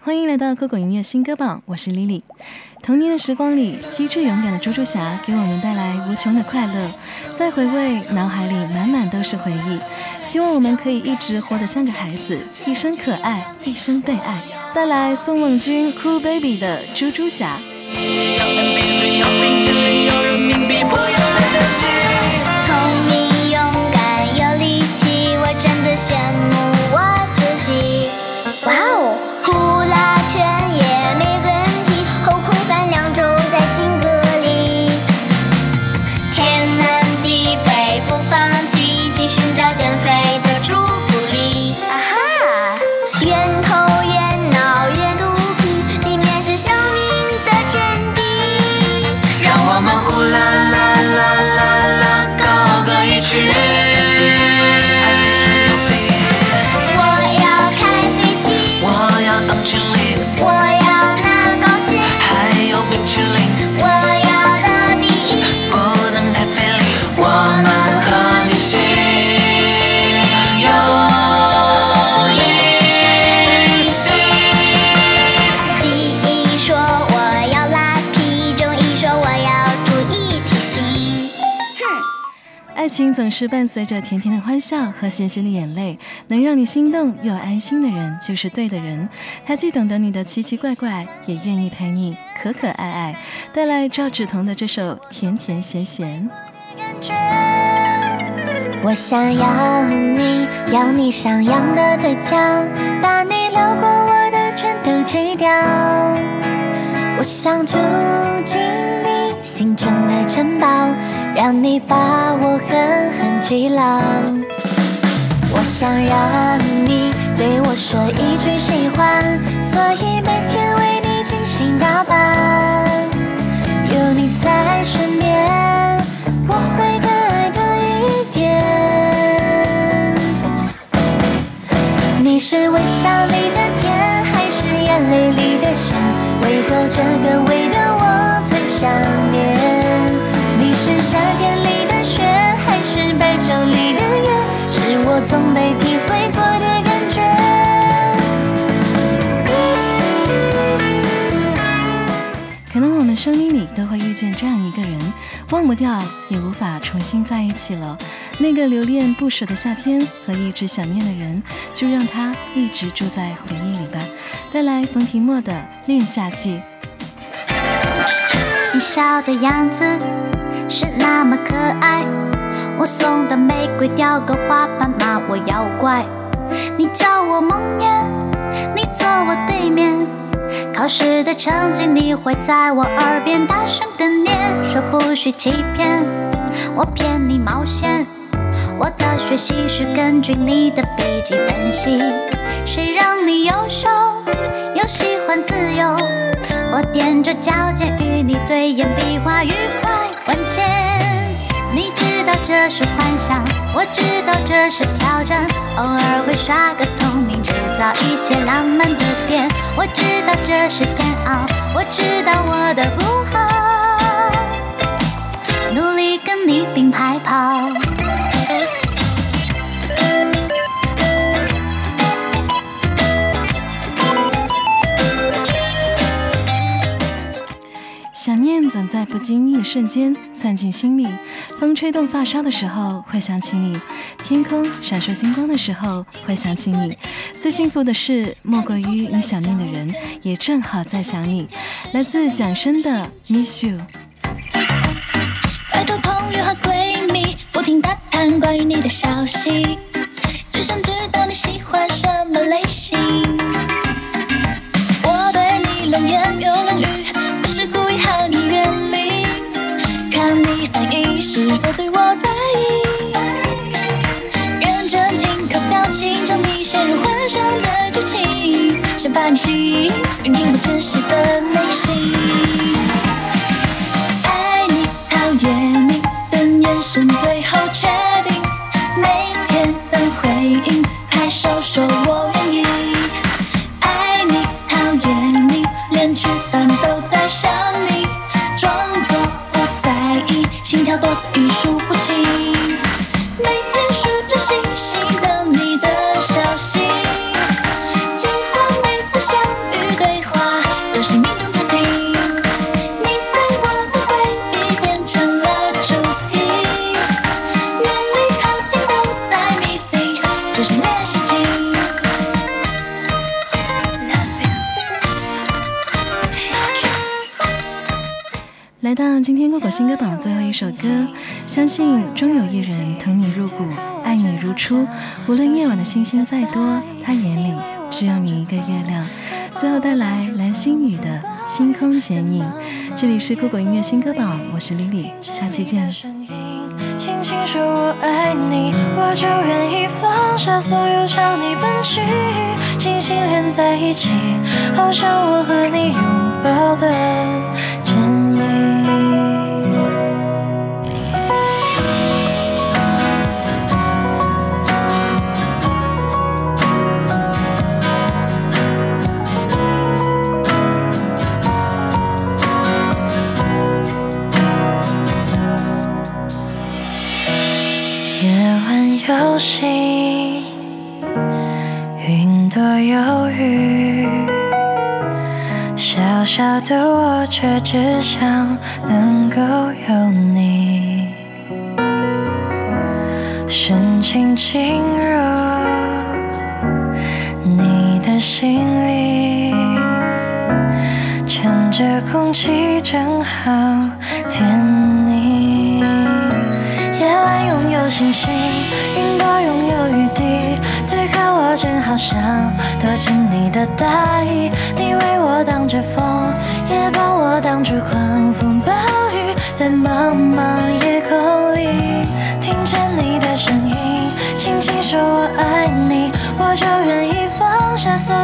欢迎来到酷狗音乐新歌榜，我是 Lily。童年的时光里，机智勇敢的猪猪侠给我们带来无穷的快乐。再回味，脑海里满满都是回忆。希望我们可以一直活得像个孩子，一生可爱，一生被爱。带来宋梦君《Cool Baby》的猪猪侠。聪明、勇敢、有力气，我真的羡慕我要开飞机，我要当经理，我要拿高薪，还有冰淇淋，我要得第一。不能太费力。我爱情总是伴随着甜甜的欢笑和咸咸的眼泪，能让你心动又安心的人就是对的人。他既懂得你的奇奇怪怪，也愿意陪你可可爱爱。带来赵芷彤的这首《甜甜咸咸》。我想要你，要你上扬的嘴角，把你流过我的全都吃掉。我想住进你心中的城堡，让你把我狠狠记牢。我想让你对我说一句喜欢，所以每天为你精心打扮。有你在身边，我会更爱多一点。你是微笑里的甜，还是眼泪里的咸？为何这个味道我最想？夏天里的雪，还是白昼里的月？是我从没体会过的感觉。可能我们生命里都会遇见这样一个人，忘不掉，也无法重新在一起了。那个留恋不舍的夏天和一直想念的人，就让他一直住在回忆里吧。带来冯提莫的《恋夏季》。你笑的样子是那么可爱，我送的玫瑰雕个花瓣骂我妖怪，你叫我梦魇，你坐我对面，考试的成绩你会在我耳边大声的念，说不许欺骗，我骗你冒险，我的学习是根据你的笔记分析，谁让你优秀又喜欢自由？我踮着脚尖与你对眼，比划愉快万千。你知道这是幻想，我知道这是挑战，偶尔会耍个聪明，制造一些浪漫的点。我知道这是煎熬，我知道我的不好，总在不经意的瞬间窜进心里，风吹动发梢的时候会想起你，天空闪烁星光的时候会想起你。最幸福的事莫过于你想念的人也正好在想你。来自蒋申的《Miss You》。拜托朋友和闺蜜，不停打探关于你的消息，只想知道你喜欢什么类型。我对你冷言又冷语，是否对我在意。认真听可表情，着迷陷入幻想的剧情，想把你吸引，聆听我真实的内心。爱你，讨厌你，等眼神，最来到今天酷狗新歌榜最后一首歌，相信终有一人疼你入骨，爱你如初。无论夜晚的星星再多，他眼里只有你一个月亮。最后带来蓝心宇的《星空剪影》，这里是酷狗音乐新歌榜，我是 Lily，下期见。轻轻说我爱你，我就愿意放下所有朝你奔去，紧紧连在一起，好像我和你拥抱的晚有星，云朵有雨，小小的我却只想能够有你，深情进入你的心里，趁着空气正好甜腻。夜晚拥有星星，着你的大衣，你为我挡着风，也帮我挡住狂风暴雨，在茫茫夜空里听见你的声音，轻轻说我爱你，我就愿意放下所。